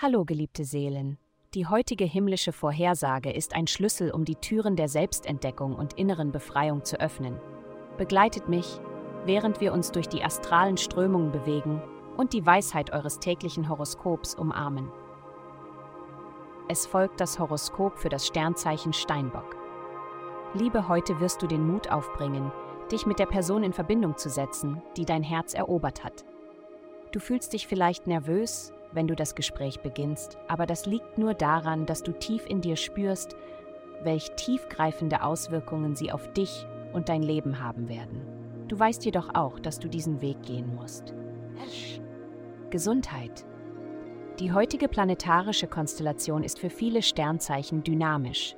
Hallo, geliebte Seelen. Die heutige himmlische Vorhersage ist ein Schlüssel, um die Türen der Selbstentdeckung und inneren Befreiung zu öffnen. Begleitet mich, während wir uns durch die astralen Strömungen bewegen und die Weisheit eures täglichen Horoskops umarmen. Es folgt das Horoskop für das Sternzeichen Steinbock. Liebe, heute wirst du den Mut aufbringen, dich mit der Person in Verbindung zu setzen, die dein Herz erobert hat. Du fühlst dich vielleicht nervös, wenn du das Gespräch beginnst, aber das liegt nur daran, dass du tief in dir spürst, welch tiefgreifende Auswirkungen sie auf dich und dein Leben haben werden. Du weißt jedoch auch, dass du diesen Weg gehen musst. Gesundheit. Die heutige planetarische Konstellation ist für viele Sternzeichen dynamisch.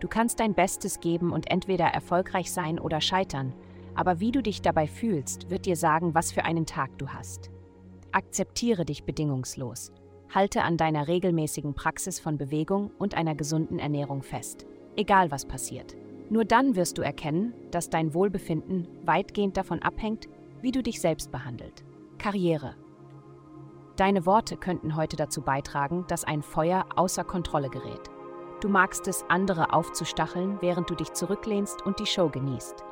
Du kannst dein Bestes geben und entweder erfolgreich sein oder scheitern, aber wie du dich dabei fühlst, wird dir sagen, was für einen Tag du hast. Akzeptiere dich bedingungslos. Halte an deiner regelmäßigen Praxis von Bewegung und einer gesunden Ernährung fest. Egal was passiert. Nur dann wirst du erkennen, dass dein Wohlbefinden weitgehend davon abhängt, wie du dich selbst behandelt. Karriere. Deine Worte könnten heute dazu beitragen, dass ein Feuer außer Kontrolle gerät. Du magst es, andere aufzustacheln, während du dich zurücklehnst und die Show genießt.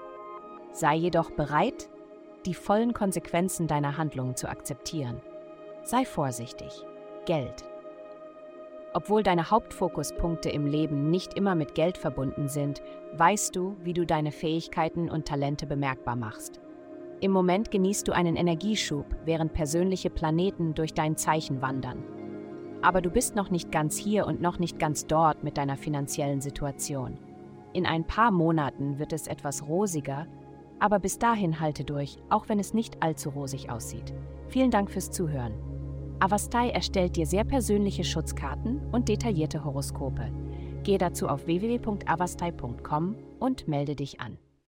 Sei jedoch bereit, die vollen Konsequenzen deiner Handlungen zu akzeptieren. Sei vorsichtig. Geld. Obwohl deine Hauptfokuspunkte im Leben nicht immer mit Geld verbunden sind, weißt du, wie du deine Fähigkeiten und Talente bemerkbar machst. Im Moment genießt du einen Energieschub, während persönliche Planeten durch dein Zeichen wandern. Aber du bist noch nicht ganz hier und noch nicht ganz dort mit deiner finanziellen Situation. In ein paar Monaten wird es etwas rosiger, aber bis dahin halte durch, auch wenn es nicht allzu rosig aussieht. Vielen Dank fürs Zuhören. Avastai erstellt dir sehr persönliche Schutzkarten und detaillierte Horoskope. Gehe dazu auf www.avastai.com und melde dich an.